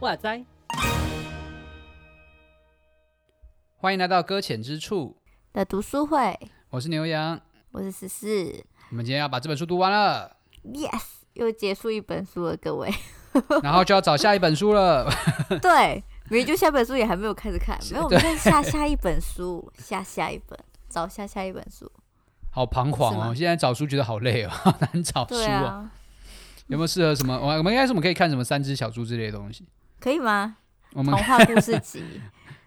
哇塞！欢迎来到搁浅之处的读书会，我是牛羊，我是十四。我们今天要把这本书读完了，yes，又结束一本书了，各位。然后就要找下一本书了。对，明明就下本书也还没有开始看，没有，我们在下下一本书，下下一本，找下下一本书。好彷徨哦，现在找书觉得好累哦，好 难找书哦。啊、有没有适合什么？我我们应该是我们可以看什么三只小猪之类的东西。可以吗？我们童话故事集，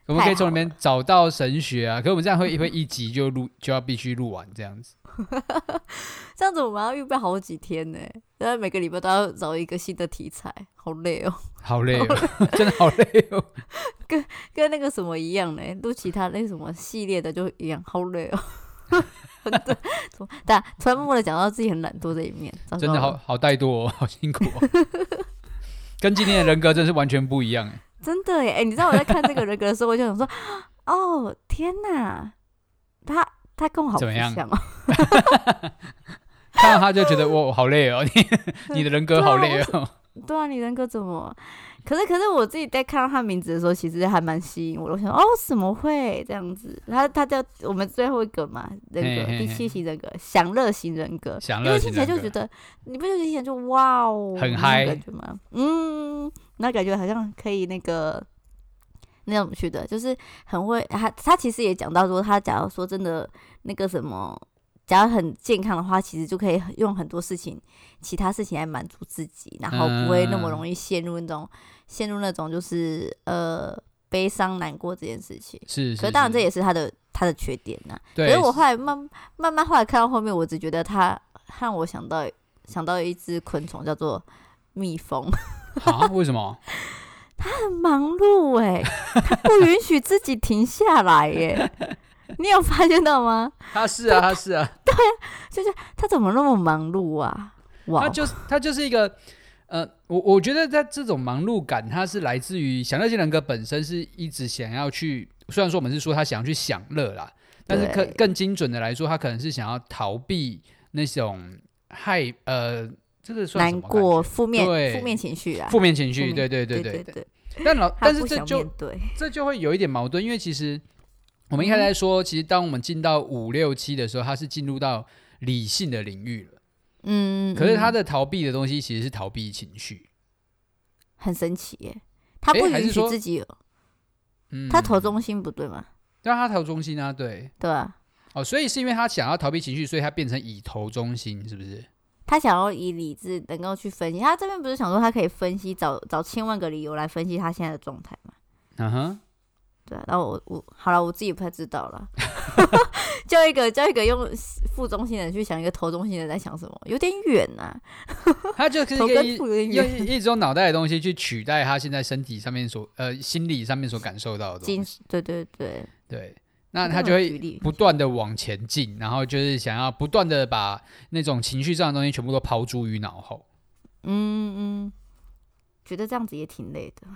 我们可以从里面找到神学啊。可是我们这样会会一集就录，就要必须录完这样子。这样子我们要预备好几天呢，然后每个礼拜都要找一个新的题材，好累哦，好累哦，真的好累哦。跟跟那个什么一样呢？录其他那个什么系列的就一样，好累哦。对，但突然默默的讲到自己很懒惰这一面，真的好好怠惰哦，好辛苦哦。跟今天的人格真是完全不一样，真的耶！哎，你知道我在看这个人格的时候，我就想说，哦天哪，他他跟我好不像哦。看到他就觉得我好累哦，你 你的人格好累哦。对啊，你人格怎么？可是可是我自己在看到他名字的时候，其实还蛮吸引我的。我想哦，怎么会这样子？他他叫我们最后一个嘛，人格第七型人格，享乐型人格。享乐型人格。因为听起来就觉得，你不就听起来就哇哦，很嗨感觉吗？嗯，那感觉好像可以那个那种去的，就是很会。他他其实也讲到说，他假如说真的那个什么。假如很健康的话，其实就可以用很多事情、其他事情来满足自己，然后不会那么容易陷入那种、嗯、陷入那种就是呃悲伤难过这件事情。是，是，是，可是当然这也是他的他的缺点呐。对。可是我后来慢慢慢后来看到后面，我只觉得他让我想到想到一只昆虫叫做蜜蜂。啊？为什么？他很忙碌哎、欸，他不允许自己停下来耶、欸。你有发现到吗？他是啊，他是啊，对啊，就是他怎么那么忙碌啊？哇，他就是他就是一个，呃，我我觉得他这种忙碌感，他是来自于享乐型人格本身是一直想要去，虽然说我们是说他想要去享乐啦，但是更更精准的来说，他可能是想要逃避那种害呃，这个算难过、负面、负面情绪啊，负面情绪，对对对对对，对。但老但是这就 这就会有一点矛盾，因为其实。我们一开始在说，其实当我们进到五六七的时候，他是进入到理性的领域了。嗯，可是他的逃避的东西其实是逃避情绪，很神奇耶。他不允许自己有，嗯，他投中心不对吗？对啊，他投中心啊，对，对啊。哦，所以是因为他想要逃避情绪，所以他变成以投中心，是不是？他想要以理智能够去分析。他这边不是想说他可以分析，找找千万个理由来分析他现在的状态吗？嗯哼。对，然后我我好了，我自己不太知道了。叫一个叫一个用副中心的人去想一个头中心的人在想什么，有点远呐、啊。他就是可以用一种脑袋的东西去取代他现在身体上面所呃心理上面所感受到的东西。对对对对，那他就会不断的往前进，然后就是想要不断的把那种情绪上的东西全部都抛诸于脑后。嗯嗯，觉得这样子也挺累的。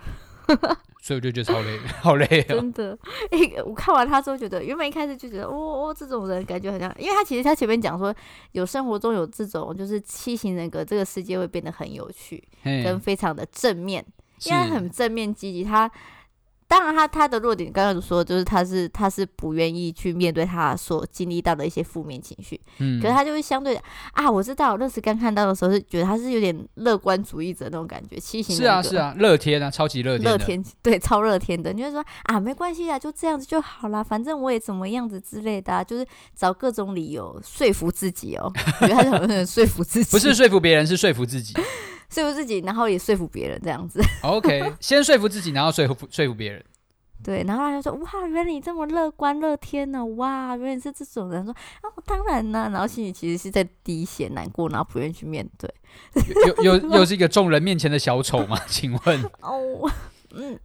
所以我就觉得超累，好累啊！真的，哎，我看完他之后觉得，原本一开始就觉得，哦哦，这种人感觉好像，因为他其实他前面讲说，有生活中有这种就是七型人格，这个世界会变得很有趣，跟非常的正面，因为他很正面积极，他。当然他，他他的弱点刚刚说，就是他是他是不愿意去面对他所经历到的一些负面情绪。嗯，可是他就会相对啊，我知道，我那时刚看到的时候是觉得他是有点乐观主义者那种感觉，七型是啊是啊，乐天啊，超级乐天，乐天对，超乐天的。你就说啊，没关系啊，就这样子就好啦，反正我也怎么样子之类的，啊，就是找各种理由说服自己哦。我觉得他是很能说服自己，不是说服别人，是说服自己。说服自己，然后也说服别人，这样子。OK，先说服自己，然后说服说服别人。对，然后他就说：“哇，原来你这么乐观乐天呢！哇，原来你是这种人。”说：“啊，我，当然呢。”然后心里其实是在滴血难过，然后不愿意去面对。又又 又是一个众人面前的小丑吗？请问？哦，嗯，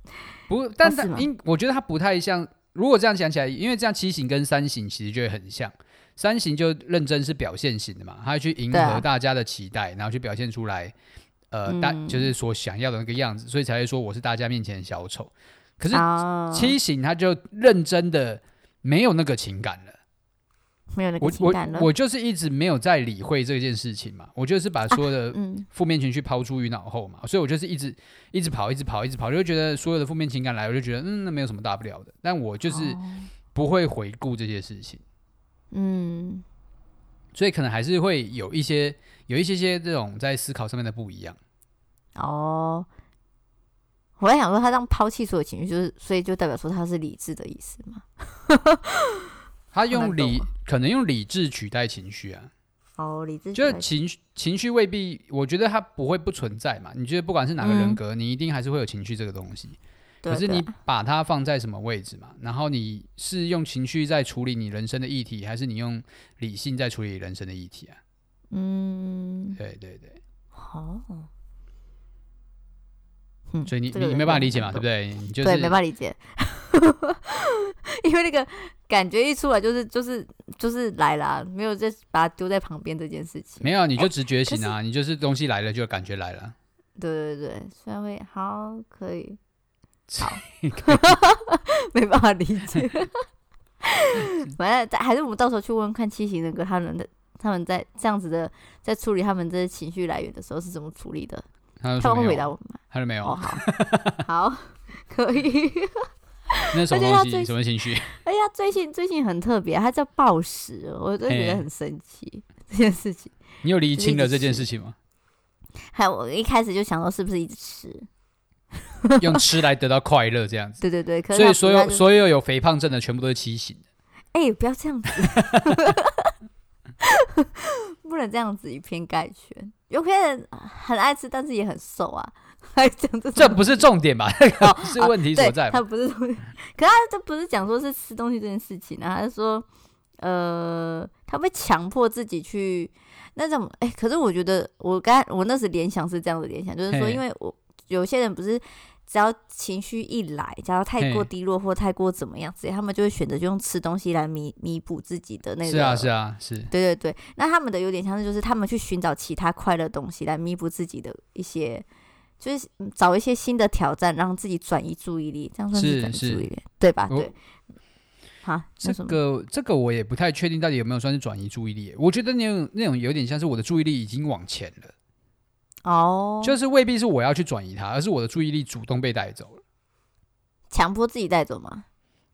不，但是因我觉得他不太像。如果这样讲起来，因为这样七型跟三型其实就会很像。三型就认真是表现型的嘛，他会去迎合大家的期待，啊、然后去表现出来。呃，大、嗯、就是所想要的那个样子，所以才会说我是大家面前的小丑。可是七醒他就认真的没有那个情感了，没有那个情感了。我我我就是一直没有在理会这件事情嘛，我就是把所有的负面情绪抛诸于脑后嘛，啊嗯、所以我就是一直一直跑，一直跑，一直跑，就觉得所有的负面情感来，我就觉得嗯，那没有什么大不了的。但我就是不会回顾这些事情，嗯，所以可能还是会有一些有一些些这种在思考上面的不一样。哦，我在想说，他这样抛弃所有情绪，就是所以就代表说他是理智的意思吗？他用理可能用理智取代情绪啊。哦，理智就是情绪，情绪未必，我觉得它不会不存在嘛。你觉得不管是哪个人格，嗯、你一定还是会有情绪这个东西。可是你把它放在什么位置嘛？然后你是用情绪在处理你人生的议题，还是你用理性在处理人生的议题啊？嗯，对对对，好。所以你、嗯、你没办法理解嘛，对不对？你就是、对，没办法理解，因为那个感觉一出来就是就是就是来了，没有再把它丢在旁边这件事情。没有，你就直觉型啊，欸、你就是东西来了就感觉来了。对对对，虽然会好可以，好，没办法理解。反正还是我们到时候去问问看七型人格他们的他们在这样子的在处理他们这些情绪来源的时候是怎么处理的。他会回答我吗？他说没有。哦，好，好，可以。那什么东西？什么情绪？哎呀，最近最近很特别，他叫暴食，我都觉得很神奇这件事情。你有厘清了这件事情吗？还有，我一开始就想说，是不是一直吃，用吃来得到快乐这样子？对对对。所以所有所有有肥胖症的全部都是畸形的。哎，不要这样子。不能这样子以偏概全，有些人很爱吃，但是也很瘦啊。还讲这这不是重点吧？哦、是问题所在。他不是重点，可他这不是讲说是吃东西这件事情啊，他是说，呃，他会强迫自己去那种，哎、欸，可是我觉得我刚我那时联想是这样的联想，就是说，因为我有些人不是。只要情绪一来，只要太过低落或太过怎么样子，他们就会选择就用吃东西来弥弥补自己的那个。是啊，是啊，是。对对对，那他们的有点像是，就是他们去寻找其他快乐东西来弥补自己的一些，就是找一些新的挑战，让自己转移注意力，这样算是转移注意力，对吧？对。好，这个这个我也不太确定到底有没有算是转移注意力。我觉得那种那种有点像是我的注意力已经往前了。哦，oh, 就是未必是我要去转移它，而是我的注意力主动被带走了。强迫自己带走吗？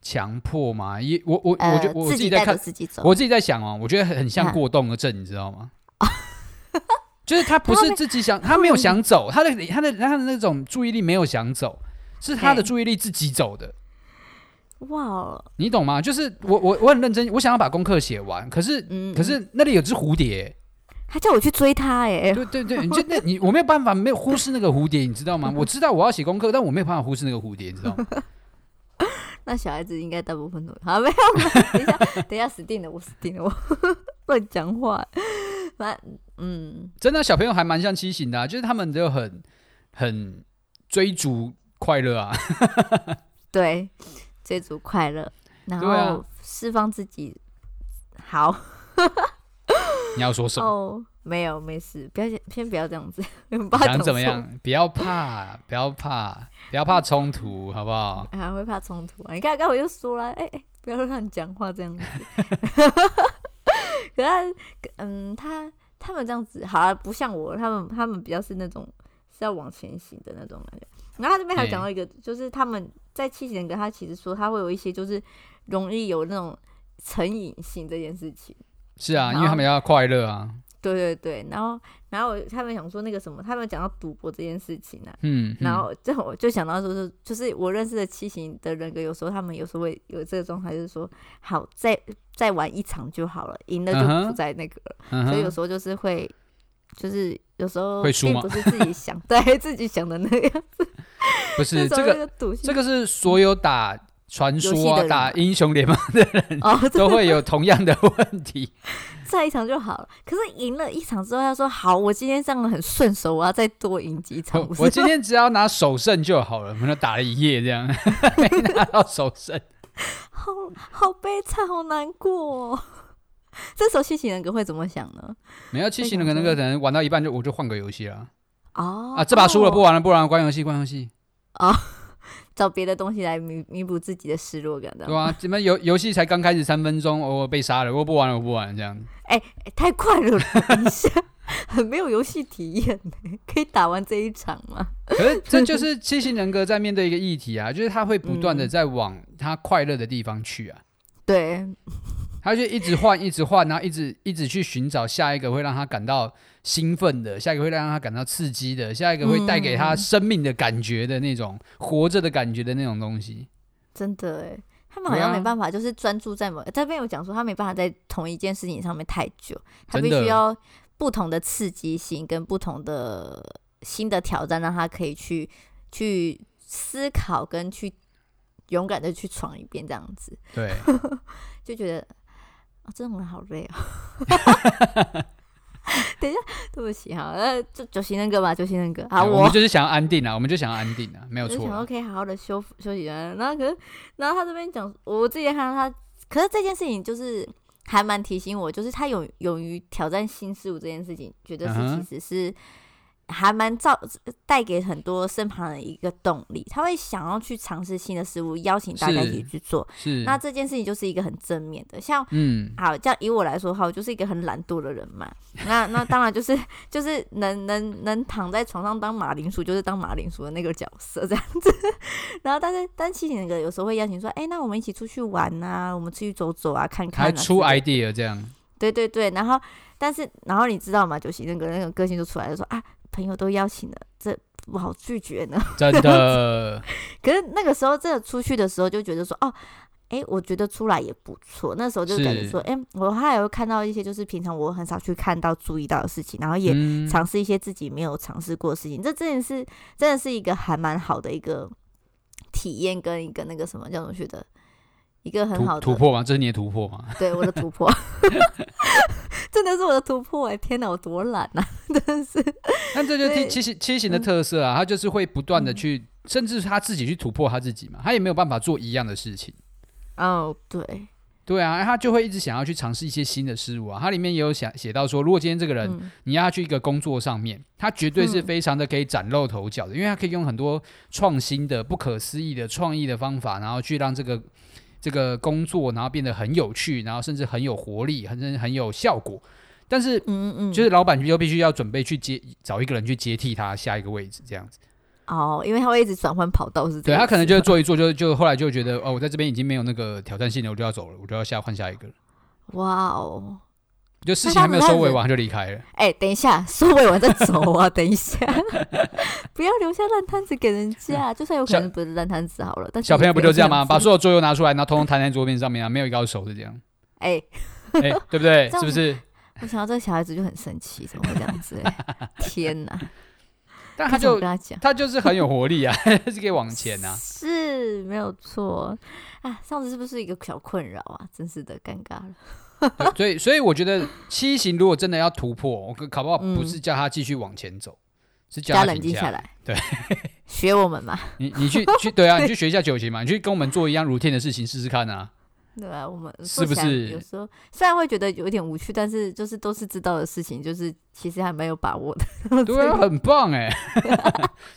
强迫吗？也我我、呃、我觉我自己在看，自己走我自己在想哦，我觉得很像过动的症，你知道吗？就是他不是自己想，他没有想走，他的他的他的那种注意力没有想走，是他的注意力自己走的。哇.你懂吗？就是我我我很认真，我想要把功课写完，可是、嗯、可是那里有只蝴蝶。他叫我去追他哎！对对对，你就那你我没有办法没有忽视那个蝴蝶，你知道吗？我知道我要写功课，但我没有办法忽视那个蝴蝶，你知道吗？那小孩子应该大部分都好没有？等一下，等一下，死定了，我死定了，我乱讲话。反嗯，真的小朋友还蛮像七型的，啊，就是他们就很很追逐快乐啊。对，追逐快乐，然后释放自己。好。你要说什么？哦，没有，没事，不要先先不要这样子。想怎么样？不要怕，不要怕，不要怕冲突，好不好？还 会怕冲突啊？你看，刚我又说了，哎哎，不要让你讲话这样子。可他，嗯，他他们这样子，好啊，不像我，他们他们比较是那种是要往前行的那种感觉。然后他这边还讲到一个，就是他们在七型人格，他其实说他会有一些，就是容易有那种成瘾性这件事情。是啊，因为他们要快乐啊。对对对，然后然后他们想说那个什么，他们讲到赌博这件事情呢、啊。嗯，嗯，然后这我就想到说是，就是我认识的七型的人格，有时候他们有时候会有这个状态，就是说好再再玩一场就好了，赢了就不再那个了，嗯、所以有时候就是会，就是有时候并不是自己想 对自己想的那个样子，不是 这个这个是所有打。传说啊，打英雄联盟的人都会有同样的问题。再一场就好了，可是赢了一场之后，他说好，我今天这样很顺手，我要再多赢几场。我，我今天只要拿首胜就好了，我们打了一夜这样，没拿到首胜，好好悲惨，好难过哦。这时候七型人格会怎么想呢？没有七型人格那个人玩到一半就我就换个游戏了。哦啊，这把输了不玩了，不玩了，关游戏，关游戏。哦，找别的东西来弥弥补自己的失落感，对啊，怎么游游戏才刚开始三分钟，我被杀了，我不玩了，我不玩了，这样。哎、欸，太快了，等一下，很没有游戏体验呢。可以打完这一场吗？可是这就是七型人格在面对一个议题啊，就是他会不断的在往他快乐的地方去啊。对。他就一直换，一直换，然后一直一直去寻找下一个会让他感到兴奋的，下一个会让他感到刺激的，下一个会带给他生命的感觉的那种、嗯、活着的感觉的那种东西。真的哎，他们好像没办法，就是专注在某、啊、这边有讲说，他没办法在同一件事情上面太久，他必须要不同的刺激性跟不同的新的挑战，让他可以去去思考跟去勇敢的去闯一遍，这样子。对，就觉得。哦、这种人好累啊、哦！等一下，对不起哈，呃，就九型人格吧，九型人格。好，我，们就是想要安定啊，我们就想要安定啊，没有错。想可以好好的休休息啊，然后可是，然后他这边讲，我自己看到他，可是这件事情就是还蛮提醒我，就是他勇勇于挑战新事物这件事情，觉得是其实是。还蛮造带给很多身旁人一个动力，他会想要去尝试新的事物，邀请大家一起去做。是，那这件事情就是一个很正面的。像，嗯，好，这样以我来说哈，我就是一个很懒惰的人嘛。那那当然就是 就是能能能躺在床上当马铃薯，就是当马铃薯的那个角色这样子。然后但是但七型那个有时候会邀请说，哎、欸，那我们一起出去玩啊，我们出去走走啊，看看、啊。还出 idea 这样。对对对，然后但是然后你知道吗？九型那个那个个性就出来了，说啊。朋友都邀请了，这不好拒绝呢。真的。可是那个时候，真的出去的时候，就觉得说，哦，哎，我觉得出来也不错。那时候就感觉说，哎，我还有看到一些，就是平常我很少去看到、注意到的事情，然后也尝试一些自己没有尝试过的事情。嗯、这真的是，真的是一个还蛮好的一个体验，跟一个那个什么叫做觉得一个很好的突破嘛？这是你的突破嘛？对，我的突破。真的是我的突破哎！天哪，我多懒啊！真的是。那这就是七型七型的特色啊，他就是会不断的去，嗯、甚至他自己去突破他自己嘛，他也没有办法做一样的事情。哦，对，对啊，他就会一直想要去尝试一些新的事物啊。他里面也有想写到说，如果今天这个人、嗯、你要他去一个工作上面，他绝对是非常的可以崭露头角的，嗯、因为他可以用很多创新的、不可思议的创意的方法，然后去让这个。这个工作，然后变得很有趣，然后甚至很有活力，甚至很有效果。但是，嗯嗯，就是老板就必须要准备去接找一个人去接替他下一个位置，这样子。哦，因为他会一直转换跑道，是。对，他可能就做一做，就就后来就觉得哦，我在这边已经没有那个挑战性了，我就要走了，我就要下换下一个了。哇哦！就事情还没有收尾完，他就离开了。哎、欸，等一下，收尾完再走啊！等一下，不要留下烂摊子给人家。就算有可能不是烂摊子好了，但是小朋友不就这样吗？把所有桌游拿出来，然后通通摊在桌面上面啊，没有一个手是这样。哎、欸，哎、欸，对不对？是不是？我想到这个小孩子就很生气，怎么会这样子、欸？天哪！但他就跟他讲，他就是很有活力啊，是可以往前啊，是没有错啊。上次是不是一个小困扰啊？真是的，尴尬了。所以，所以我觉得七型如果真的要突破，我考不好不是叫他继续往前走，嗯、是叫他冷静下来。对，学我们嘛。你你去去对啊，你去学一下九型嘛，你去跟我们做一样 routine 的事情试试看啊。对啊，我们是不是有时候虽然会觉得有点无趣，但是就是都是知道的事情，就是其实还蛮有把握的。对啊，很棒哎，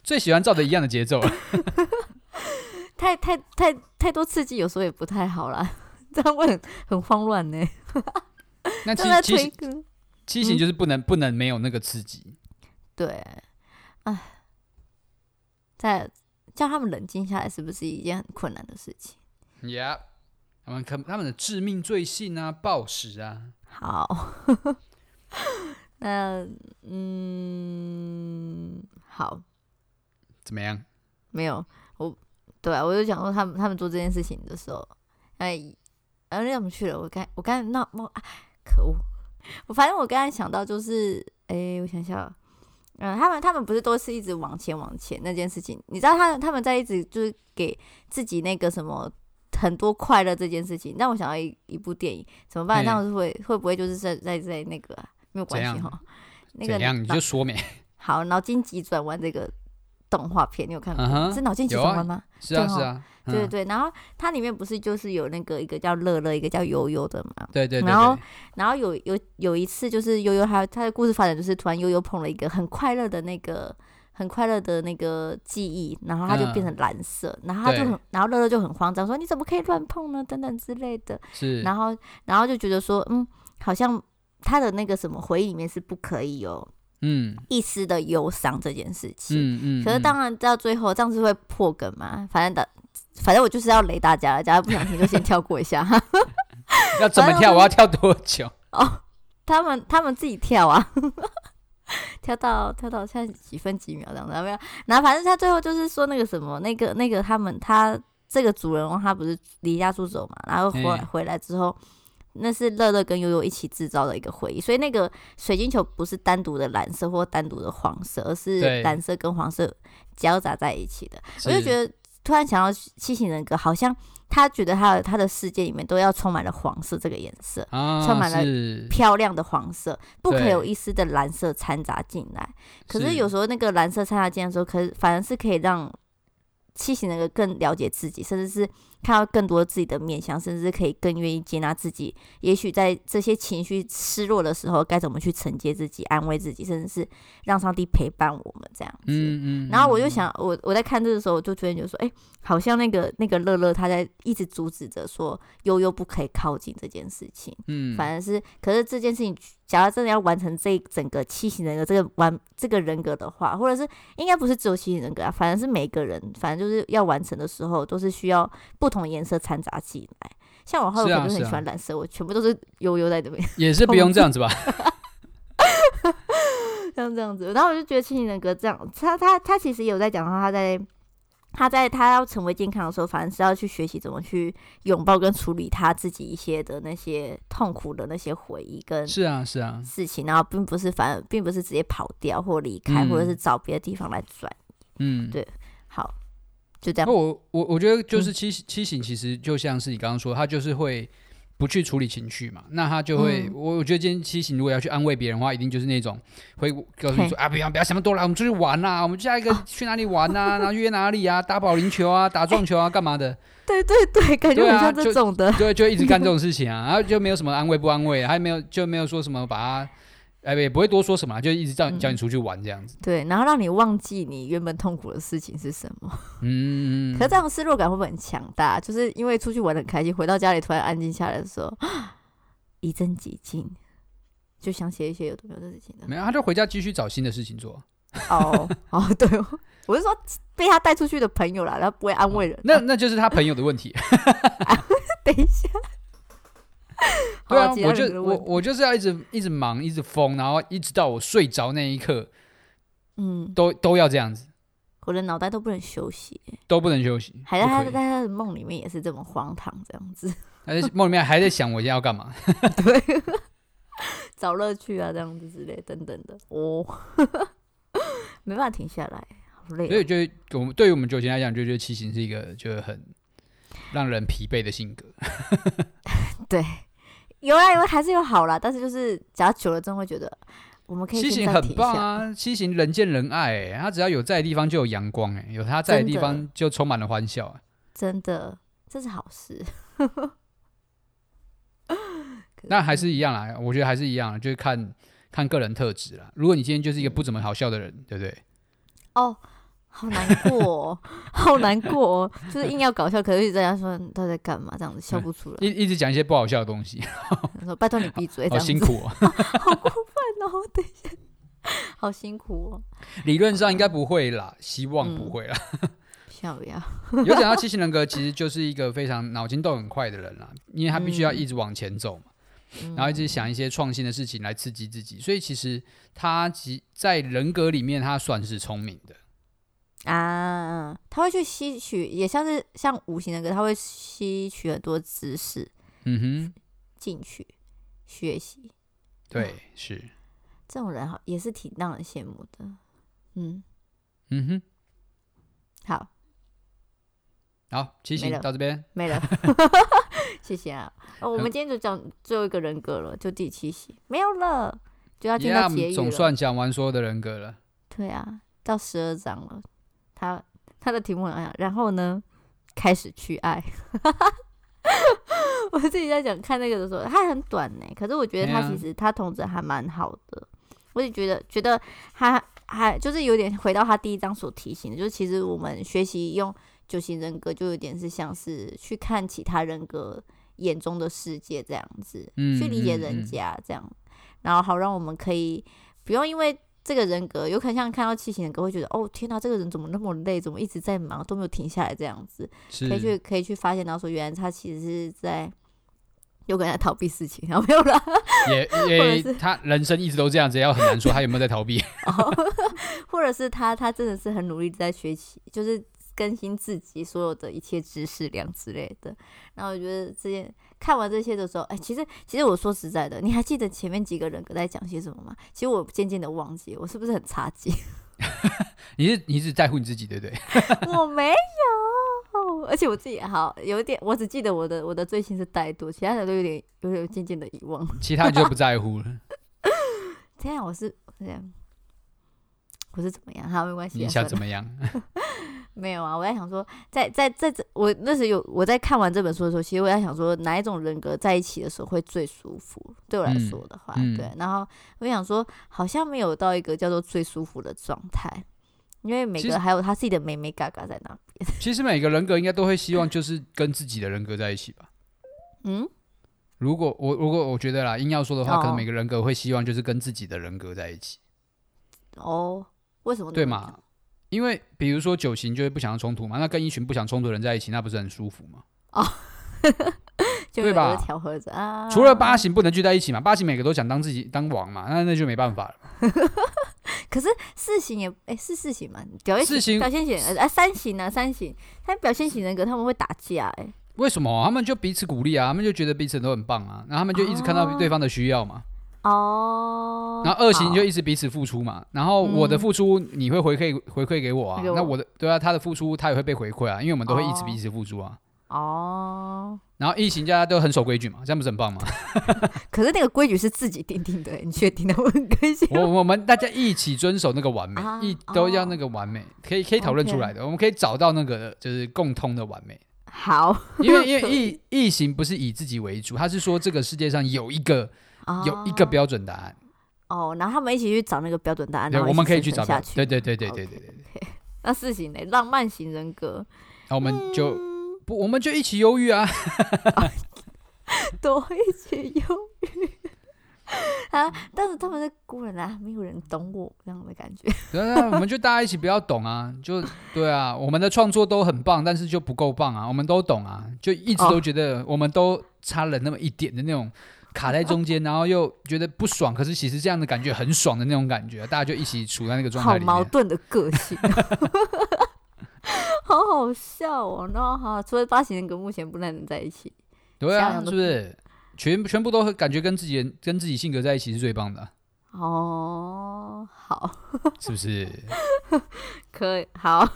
最喜欢照着一样的节奏。太太太太多刺激，有时候也不太好啦。这样会很很慌乱呢。那七七型七型就是不能、嗯、不能没有那个刺激。对，哎，在叫他们冷静下来，是不是一件很困难的事情？Yeah，他们可他们的致命罪性啊，暴食啊。好，那嗯，好，怎么样？没有，我对啊，我就讲说他们他们做这件事情的时候，哎。然后你怎么去了？我刚我刚那我、啊、可恶！我反正我刚才想到就是，哎，我想想，嗯，他们他们不是都是一直往前往前那件事情？你知道他他们在一直就是给自己那个什么很多快乐这件事情，让我想到一一部电影，怎么办？这样子会会不会就是在在在那个、啊、没有关系哈？那个怎样你就说没？好，脑筋急转弯这个动画片，你有看过？嗯、是脑筋急转弯吗？啊是啊是啊，对对对。然后它里面不是就是有那个一个叫乐乐，一个叫悠悠的嘛？对对，对，对。然后然后有有有一次就是悠悠他他的故事发展就是突然悠悠碰了一个很快乐的那个。很快乐的那个记忆，然后他就变成蓝色，嗯、然后他就很，然后乐乐就很慌张，说你怎么可以乱碰呢？等等之类的。是，然后，然后就觉得说，嗯，好像他的那个什么回忆里面是不可以有，嗯，一丝的忧伤这件事情。嗯嗯。可是当然到最后这样子会破梗嘛？反正的，反正我就是要雷大家了，假如不想听就先跳过一下。要怎么跳？我要跳多久？哦，他们他们自己跳啊。跳到跳到现在几分几秒这样子，有没有？然后反正他最后就是说那个什么，那个那个他们他这个主人翁他不是离家出走嘛，然后回来回来之后，那是乐乐跟悠悠一起制造的一个回忆，所以那个水晶球不是单独的蓝色或单独的黄色，而是蓝色跟黄色交杂在一起的。我就觉得突然想到七型人格好像。他觉得他的他的世界里面都要充满了黄色这个颜色，啊、充满了漂亮的黄色，不可有一丝的蓝色掺杂进来。可是有时候那个蓝色掺杂进来的时候，可是反而是可以让七型人格更了解自己，甚至是。看到更多自己的面相，甚至可以更愿意接纳自己。也许在这些情绪失落的时候，该怎么去承接自己、安慰自己，甚至是让上帝陪伴我们这样子。嗯嗯。然后我就想，我我在看这个时候，我就突然就说，哎、欸，好像那个那个乐乐他在一直阻止着说悠悠不可以靠近这件事情。嗯。反而是，可是这件事情，假如真的要完成这整个七型人格这个完这个人格的话，或者是应该不是只有七型人格啊，反正是每个人，反正就是要完成的时候，都是需要不。同颜色掺杂进来，像我后来我就很喜欢蓝色，啊啊、我全部都是悠悠在这边，也是不用这样子吧？像这样子，然后我就觉得七型人格这样，他他他其实有在讲他在他在他要成为健康的时候，反正是要去学习怎么去拥抱跟处理他自己一些的那些痛苦的那些回忆跟是啊是啊事情，然后并不是反而并不是直接跑掉或离开，嗯、或者是找别的地方来转嗯，对，好。就这样。我我我觉得就是七七醒其实就像是你刚刚说，他就是会不去处理情绪嘛，那他就会，我我觉得今天七行如果要去安慰别人的话，一定就是那种会告诉你说啊，不要不要想那么多了，我们出去玩啊，我们下一个去哪里玩啊，然后约哪里啊，打保龄球啊，打撞球啊，干嘛的？对对对，感觉很像这种的，对，就一直干这种事情啊，然后就没有什么安慰不安慰，还没有就没有说什么把他。哎，也不会多说什么，就一直叫你叫你出去玩这样子。对，然后让你忘记你原本痛苦的事情是什么。嗯，可是这样失落感会不会很强大？就是因为出去玩得很开心，回到家里突然安静下来的时候，一阵寂静，就想起一些有的没有的事情的。没有，他就回家继续找新的事情做。哦哦，对，我是说被他带出去的朋友啦，他不会安慰人。那那就是他朋友的问题。等一下。对啊，我就我我就是要一直一直忙，一直疯，然后一直到我睡着那一刻，嗯，都都要这样子，我的脑袋都不能休息，都不能休息，还在他在他的梦里面也是这么荒唐这样子，还在梦里面还在想我要干嘛，对，找乐趣啊这样子之类等等的，哦，没办法停下来，好累，所以就我们对于我们九型来讲，就觉得骑行是一个就是很让人疲惫的性格，对。有啊，有还是有好啦，但是就是假如久了，真会觉得我们可以。七型很棒啊，七型人见人爱，他只要有在的地方就有阳光，哎，有他在的地方就充满了欢笑，真的，这是好事。那还是一样啦，我觉得还是一样，就是看看个人特质啦。如果你今天就是一个不怎么好笑的人，对不对？哦。好难过，哦，好难过，哦，就是硬要搞笑，可是一直在说他在干嘛，这样子笑不出来，一一直讲一些不好笑的东西。说拜托你闭嘴，好辛苦哦，好过分哦，等一下，好辛苦哦。理论上应该不会啦，希望不会啦。要不要？有讲到七型人格，其实就是一个非常脑筋动很快的人啦，因为他必须要一直往前走嘛，嗯、然后一直想一些创新的事情来刺激自己，所以其实他其在人格里面，他算是聪明的。啊，他会去吸取，也像是像五行的歌，他会吸取很多知识，嗯哼，进去学习，对，是。这种人好，也是挺让人羡慕的，嗯。嗯哼，好，好，七型到这边。没了，谢谢啊，哦，我们今天就讲最后一个人格了，就第七席没有了，就要进到结语了，总算讲完所有的人格了，对啊，到十二章了。他他的题目好像，然后呢，开始去爱。我自己在讲看那个的时候，它很短呢，可是我觉得他其实他同时还蛮好的。我也觉得觉得他还就是有点回到他第一章所提醒的，就是其实我们学习用九型人格，就有点是像是去看其他人格眼中的世界这样子，嗯、去理解人家这样，嗯嗯、然后好让我们可以不用因为这个人格，有可能像看到七型人格会觉得哦天哪，这个人怎么那么累，怎么一直在忙都没有停下来这样子，可以去可以去发现到说，原来他其实是在。有可能在逃避事情，然 后没有啦。也也，他人生一直都这样子，要很难说他有没有在逃避。哦，或者是他他真的是很努力在学习，就是更新自己所有的一切知识量之类的。然后我觉得这些看完这些的时候，哎，其实其实我说实在的，你还记得前面几个人格在讲些什么吗？其实我渐渐的忘记，我是不是很差劲？你是你是在乎你自己对不对？我没有。哦，而且我自己好有一点，我只记得我的我的最新是怠惰，其他的都有点有点渐渐的遗忘，其他就不在乎了。这样我是这样，我是怎么样？好，没关系。你想怎么样？没有啊，我在想说，在在在这我那时有我在看完这本书的时候，其实我在想说，哪一种人格在一起的时候会最舒服？对我来说的话，嗯、对。然后我想说，好像没有到一个叫做最舒服的状态。因为每个还有他自己的美美嘎嘎在那边。其实每个人格应该都会希望就是跟自己的人格在一起吧。嗯，如果我如果我觉得啦，硬要说的话，哦、可能每个人格会希望就是跟自己的人格在一起。哦，为什么？对嘛？因为比如说九型就会不想要冲突嘛，那跟一群不想冲突的人在一起，那不是很舒服吗？哦，对吧？调和着啊。除了八型不能聚在一起嘛，八型每个都想当自己当王嘛，那那就没办法了。可是四型也哎、欸、是四型嘛？表现型表现型哎三型呢？三型他表现型人格他们会打架哎、欸？为什么？他们就彼此鼓励啊，他们就觉得彼此都很棒啊，然后他们就一直看到对方的需要嘛。哦。然后二型就一直彼此付出嘛，然后我的付出你会回馈回馈给我啊，嗯、那我的对啊，他的付出他也会被回馈啊，因为我们都会一直彼此付出啊。哦。然后异型大家都很守规矩嘛，这样不是很棒吗？可是那个规矩是自己定定的，你确定的？我很开心。我我们大家一起遵守那个完美，啊、一都要那个完美，可以可以讨论出来的我们可以找到那个就是共通的完美。好，因为 因为异异形不是以自己为主，他是说这个世界上有一个、啊、有一个标准答案。哦，然后他们一起去找那个标准答案，对，我们可以去找。对对对对对对对对。那事情呢？浪漫型人格，那我们就、嗯、不，我们就一起忧郁啊。多一起忧郁啊！但是他们是孤人啊，没有人懂我这样的感觉。对啊，我们就大家一起不要懂啊，就对啊，我们的创作都很棒，但是就不够棒啊。我们都懂啊，就一直都觉得我们都差了那么一点的那种卡在中间，然后又觉得不爽，可是其实这样的感觉很爽的那种感觉，大家就一起处在那个状态里面。好矛盾的个性，好好笑哦。然后哈，除了八型人格，目前不太能在一起。对啊，是不是全全部都感觉跟自己跟自己性格在一起是最棒的？哦，好，是不是？可以，好，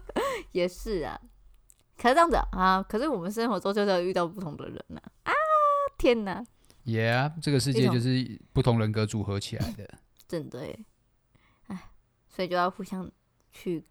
也是啊。可是这样子啊，可是我们生活中就是要遇到不同的人呢。啊，天哪！Yeah，这个世界就是不同人格组合起来的。真的耶，哎，所以就要互相去。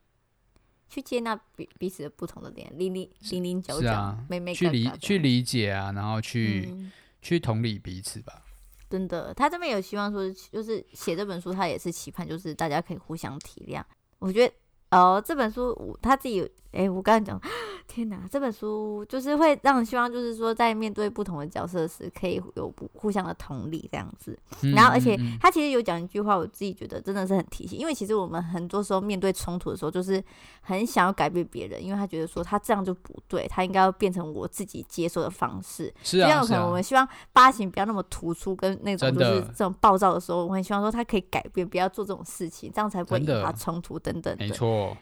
去接纳彼彼此的不同的点，零零零零角角，每每去理去理解啊，然后去、嗯、去同理彼此吧。真的，他这边有希望说，就是写这本书，他也是期盼，就是大家可以互相体谅。我觉得。哦，这本书我他自己有，哎，我刚才讲，天哪，这本书就是会让人希望，就是说在面对不同的角色时，可以有不互相的同理这样子。嗯、然后，而且他其实有讲一句话，我自己觉得真的是很提醒，因为其实我们很多时候面对冲突的时候，就是很想要改变别人，因为他觉得说他这样就不对，他应该要变成我自己接受的方式。是啊，这样可能我们希望八型不要那么突出，跟那种就是这种暴躁的时候，我很希望说他可以改变，不要做这种事情，这样才不会引发冲突等等。没错。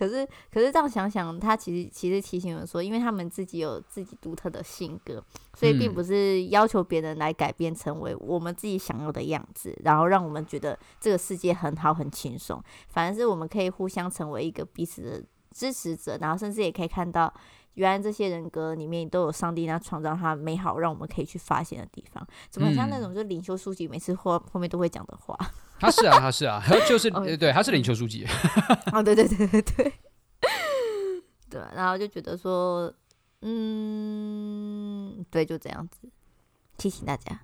可是，可是这样想想，他其实其实提醒我说，因为他们自己有自己独特的性格，所以并不是要求别人来改变成为我们自己想要的样子，然后让我们觉得这个世界很好很轻松。反而是我们可以互相成为一个彼此的支持者，然后甚至也可以看到，原来这些人格里面都有上帝那创造他美好，让我们可以去发现的地方。怎么像那种就领袖书籍每次后后面都会讲的话？他是啊，他是啊，就是、哦、对，他是领球书记。哦，对对对对对，对，然后就觉得说，嗯，对，就这样子提醒大家。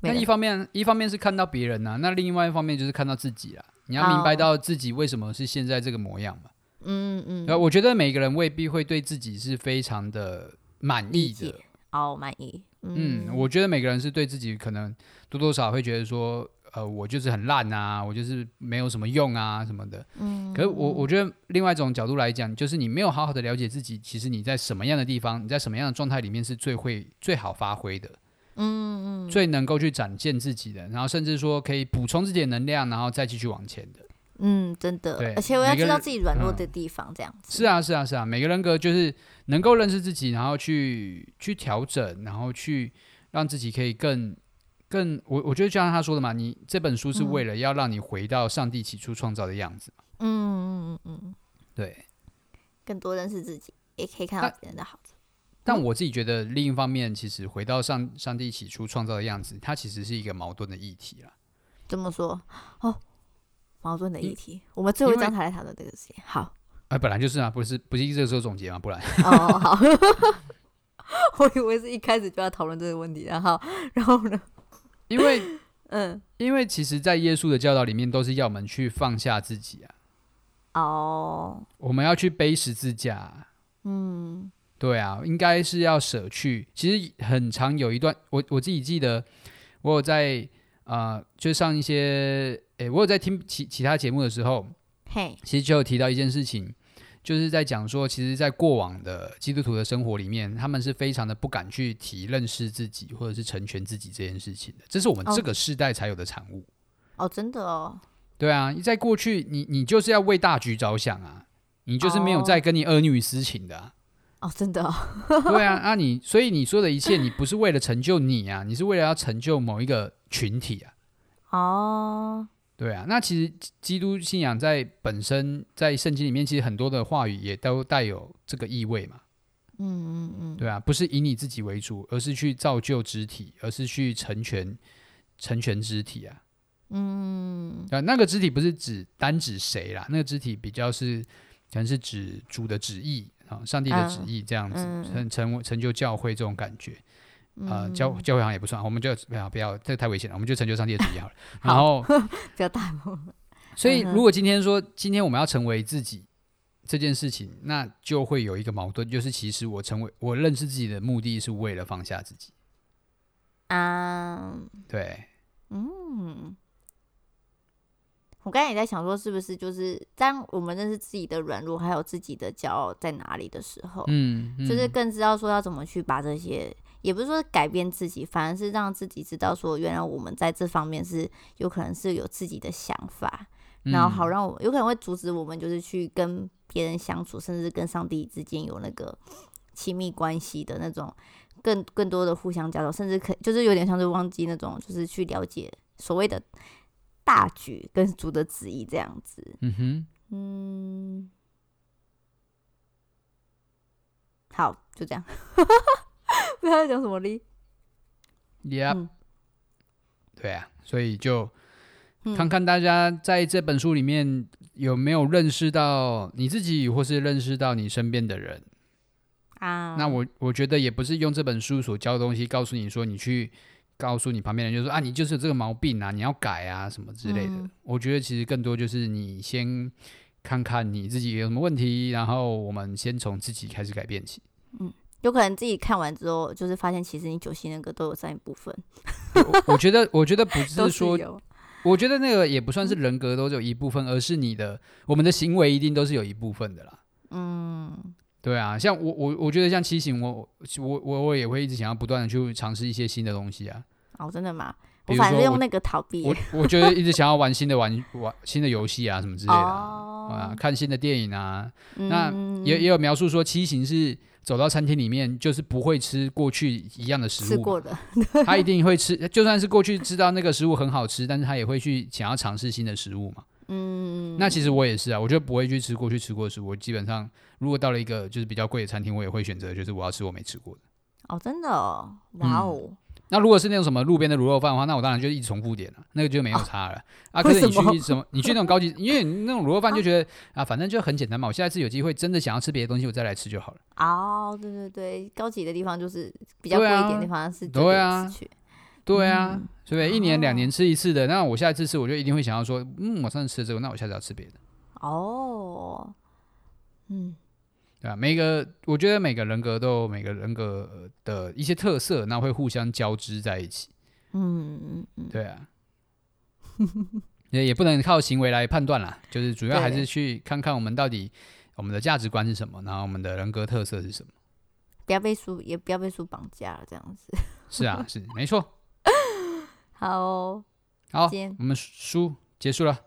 那一方面，一方面是看到别人呐、啊，那另外一方面就是看到自己啦。你要明白到自己为什么是现在这个模样嘛。嗯嗯。嗯，我觉得每个人未必会对自己是非常的满意的。哦，满意。嗯，我觉得每个人是对自己可能多多少少会觉得说，呃，我就是很烂啊，我就是没有什么用啊什么的。嗯。可是我我觉得另外一种角度来讲，就是你没有好好的了解自己，其实你在什么样的地方，你在什么样的状态里面是最会最好发挥的。嗯嗯。最能够去展现自己的，然后甚至说可以补充自己的能量，然后再继续往前的。嗯，真的。对。而且我要知道自己软弱的地方，这样子。是啊是啊是啊，每个人格就是能够认识自己，然后去去调整，然后去让自己可以更更。我我觉得就像他说的嘛，你这本书是为了要让你回到上帝起初创造的样子。嗯嗯嗯嗯。对。更多认识自己，也可以看到别人的好处。但我自己觉得，另一方面，其实回到上上帝起初创造的样子，它其实是一个矛盾的议题了。怎么说？哦，矛盾的议题。我们最后一章才来讨论这个事情。好。哎，本来就是啊，不是不是这个时候总结吗？不然。哦，好。我以为是一开始就要讨论这个问题，然后，然后呢？因为，嗯，因为其实，在耶稣的教导里面，都是要我们去放下自己啊。哦。我们要去背十字架。嗯。对啊，应该是要舍去。其实很长有一段，我我自己记得，我有在啊、呃，就上一些，诶，我有在听其其他节目的时候，嘿，其实就有提到一件事情，就是在讲说，其实，在过往的基督徒的生活里面，他们是非常的不敢去提认识自己或者是成全自己这件事情的，这是我们这个世代才有的产物。哦，哦，真的哦。对啊，在过去，你你就是要为大局着想啊，你就是没有在跟你儿女私情的、啊。哦，真的、哦，对啊，啊你，所以你说的一切，你不是为了成就你啊，你是为了要成就某一个群体啊。哦，对啊，那其实基督信仰在本身在圣经里面，其实很多的话语也都带有这个意味嘛。嗯嗯嗯，对啊，不是以你自己为主，而是去造就肢体，而是去成全成全肢体啊。嗯，啊，那个肢体不是指单指谁啦，那个肢体比较是可能是指主的旨意。啊，上帝的旨意这样子，成、嗯、成成就教会这种感觉，啊、嗯，教教会好像也不算，我们就不要不要，这个太危险了，我们就成就上帝的旨意好了。好然后不要大梦。所以，如果今天说今天我们要成为自己这件事情，那就会有一个矛盾，就是其实我成为我认识自己的目的是为了放下自己。嗯，对，嗯。我刚才也在想说，是不是就是当我们认识自己的软弱，还有自己的骄傲在哪里的时候，嗯，嗯，就是更知道说要怎么去把这些，也不是说改变自己，反而是让自己知道说，原来我们在这方面是有可能是有自己的想法，然后好让我有可能会阻止我们，就是去跟别人相处，甚至跟上帝之间有那个亲密关系的那种更更多的互相交流，甚至可就是有点像是忘记那种，就是去了解所谓的。大局跟主的旨意这样子，嗯哼，嗯，好，就这样，不知道在讲什么哩。Yep，嗯，对啊，所以就看看大家在这本书里面有没有认识到你自己，或是认识到你身边的人啊。那我我觉得也不是用这本书所教的东西告诉你说你去。告诉你旁边人，就说啊，你就是有这个毛病啊，你要改啊，什么之类的。嗯、我觉得其实更多就是你先看看你自己有什么问题，然后我们先从自己开始改变起。嗯，有可能自己看完之后，就是发现其实你九型人格都有占一部分。我，我觉得，我觉得不 是说，我觉得那个也不算是人格都有一部分，而是你的我们的行为一定都是有一部分的啦。嗯。对啊，像我我我觉得像七型，我我我我也会一直想要不断的去尝试一些新的东西啊。哦，真的吗？我反正用那个逃避。我我觉得一直想要玩新的玩玩新的游戏啊，什么之类的啊，啊，看新的电影啊。嗯、那也也有描述说，七型是走到餐厅里面就是不会吃过去一样的食物，吃过的，他一定会吃，就算是过去知道那个食物很好吃，但是他也会去想要尝试新的食物嘛。嗯，那其实我也是啊，我就不会去吃过去吃过的食物。我基本上，如果到了一个就是比较贵的餐厅，我也会选择就是我要吃我没吃过的。哦，真的哦，哇哦、嗯！那如果是那种什么路边的卤肉饭的话，那我当然就一直重复点了，那个就没有差了。哦、啊，可是你去什么？你去那种高级，因为你那种卤肉饭就觉得啊，啊，反正就很简单嘛。我下次有机会真的想要吃别的东西，我再来吃就好了。哦，对对对，高级的地方就是比较贵一点的地方是对啊，对啊，所以、嗯、一年两年吃一次的，那我下一次吃我就一定会想要说，嗯，我上次吃了这个，那我下次要吃别的。哦，嗯。对啊，每个我觉得每个人格都有每个人格的一些特色，那会互相交织在一起。嗯嗯嗯，对啊，也也不能靠行为来判断啦，就是主要还是去看看我们到底我们的价值观是什么，然后我们的人格特色是什么。不要被书，也不要被书绑架了，这样子。是啊，是没错。好哦，好，我们书结束了。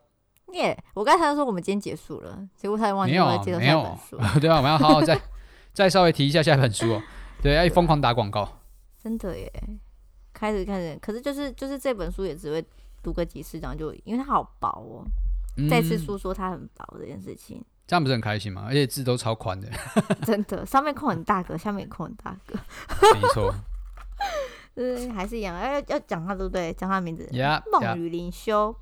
耶、yeah！我刚才说我们今天结束了，结果他忘记了介绍下一本书。对啊，我们要好好再 再稍微提一下下一本书哦。对，要疯狂打广告。真的耶！开始开始，可是就是就是这本书也只会读个几十章就，因为它好薄哦。嗯、再次诉说它很薄这件事情，这样不是很开心吗？而且字都超宽的。真的，上面空很大格，下面也空很大格。没错。嗯，还是一样，要要讲他对不对？讲他名字。Yeah, 梦雨灵修。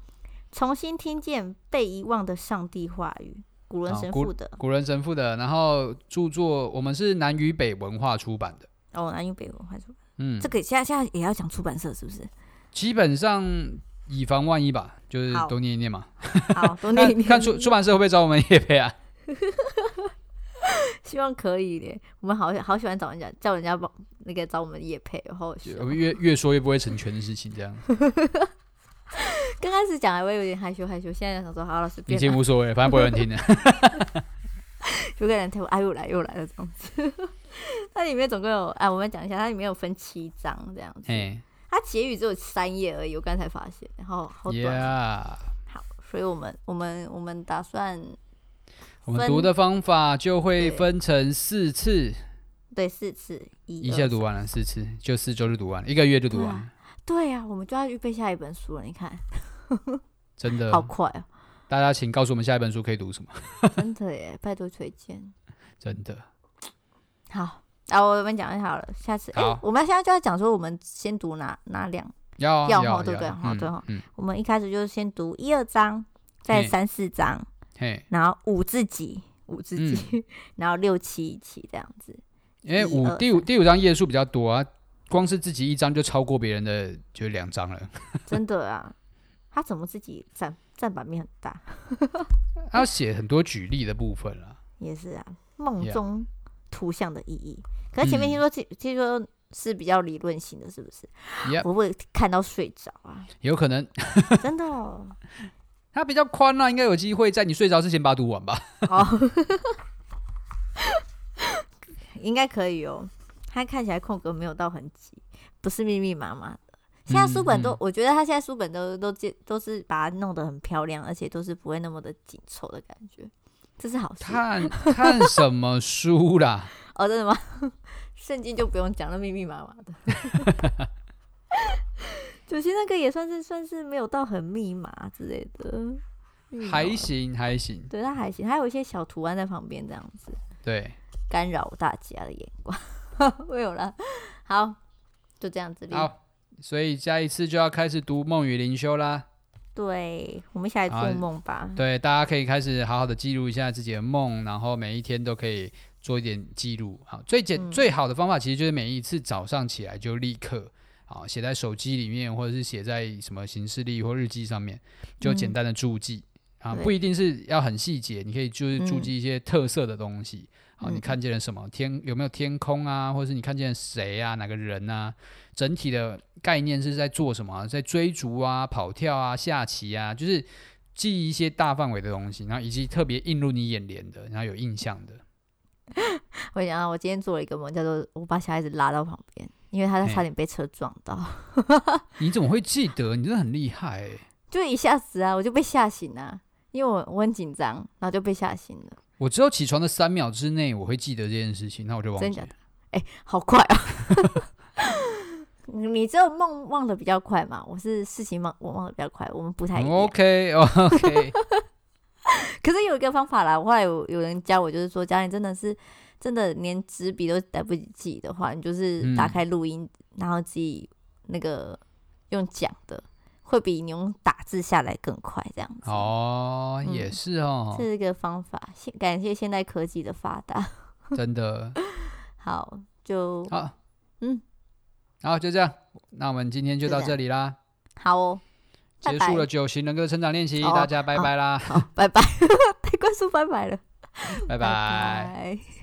重新听见被遗忘的上帝话语，古人神父的，哦、古人神父的，然后著作我们是南与北文化出版的。哦，南与北文化出版，嗯，这个现在现在也要讲出版社是不是？基本上以防万一吧，就是多念一念嘛。好，多念一念。看出出版社会不会找我们也配啊？希望可以的。我们好好喜欢找人家叫人家帮那个找我们叶配，然后越越说越不会成全的事情，这样。刚开始讲还会有点害羞害羞，现在想说好了，随便。已经无所谓，反正不会有人听的。有个人听我，哎，又来又来了这样子。它里面总共有，哎，我们讲一下，它里面有分七章这样子。它结语只有三页而已，我刚才发现，然后好短。Yeah. 好，所以我们我们我们打算，我们读的方法就会分成四次。对，四次，一一下读完了四次，就四周就读完了，一个月就读完了。对呀、啊，我们就要预备下一本书了。你看，真的好快哦！大家请告诉我们下一本书可以读什么？真的耶，拜托推荐。真的。好，那我们讲一下好了。下次，哎、欸，我们现在就要讲说，我们先读哪哪两要要哈，对不对？好，对哈。我们一开始就是先读一二章，再三四章，然后五自己，五自己，嗯、然后六七一起这样子。因为五第五第五章页数比较多啊。光是自己一张就超过别人的就两张了，真的啊？他怎么自己占占版面很大？他要写很多举例的部分了。也是啊，梦中图像的意义。可是前面听说，听、嗯、听说是比较理论型的，是不是？Yep. 我会看到睡着啊？有可能，真的哦。它比较宽啊，应该有机会在你睡着之前把它读完吧？哦，应该可以哦。他看起来空格没有到很挤，不是密密麻麻的。现在书本都，嗯嗯、我觉得他现在书本都都都是把它弄得很漂亮，而且都是不会那么的紧凑的感觉，这是好事。看看什么书啦？哦，真的吗？圣经就不用讲了，密密麻麻的。九七那个也算是算是没有到很密码之类的，还行还行。对，它还行，还有一些小图案在旁边这样子，对，干扰大家的眼光。没有了，好，就这样子。好，所以下一次就要开始读《梦与灵修》啦。对，我们一起来做梦吧。对，大家可以开始好好的记录一下自己的梦，然后每一天都可以做一点记录。好，最简、嗯、最好的方法其实就是每一次早上起来就立刻啊写在手机里面，或者是写在什么行事历或日记上面，就简单的注记、嗯、啊，不一定是要很细节，你可以就是注记一些特色的东西。嗯好，你看见了什么？天有没有天空啊？或者是你看见谁啊？哪个人啊？整体的概念是在做什么？在追逐啊、跑跳啊、下棋啊，就是记一些大范围的东西，然后以及特别映入你眼帘的，然后有印象的。我想啊，我今天做了一个梦，叫做我把小孩子拉到旁边，因为他差点被车撞到。你怎么会记得？你真的很厉害欸。就一下子啊，我就被吓醒了，因为我我很紧张，然后就被吓醒了。我只有起床的三秒之内，我会记得这件事情，那我就忘记了。真的？哎、欸，好快啊！你只有梦忘的比较快嘛？我是事情忘我忘的比较快，我们不太一样。OK OK。可是有一个方法啦，我后来有有人教我，就是说，假如真的是真的连纸笔都来不及记的话，你就是打开录音，嗯、然后自己那个用讲的，会比你用打字下来更快，这样子。哦，嗯、也是哦，这是一个方法。现感谢现代科技的发达，真的。好，就好，嗯，好，就这样。那我们今天就到这里啦。好哦，结束了九型人格成长练习，大家拜拜啦。好，拜拜。太快速拜拜了，拜拜。拜拜。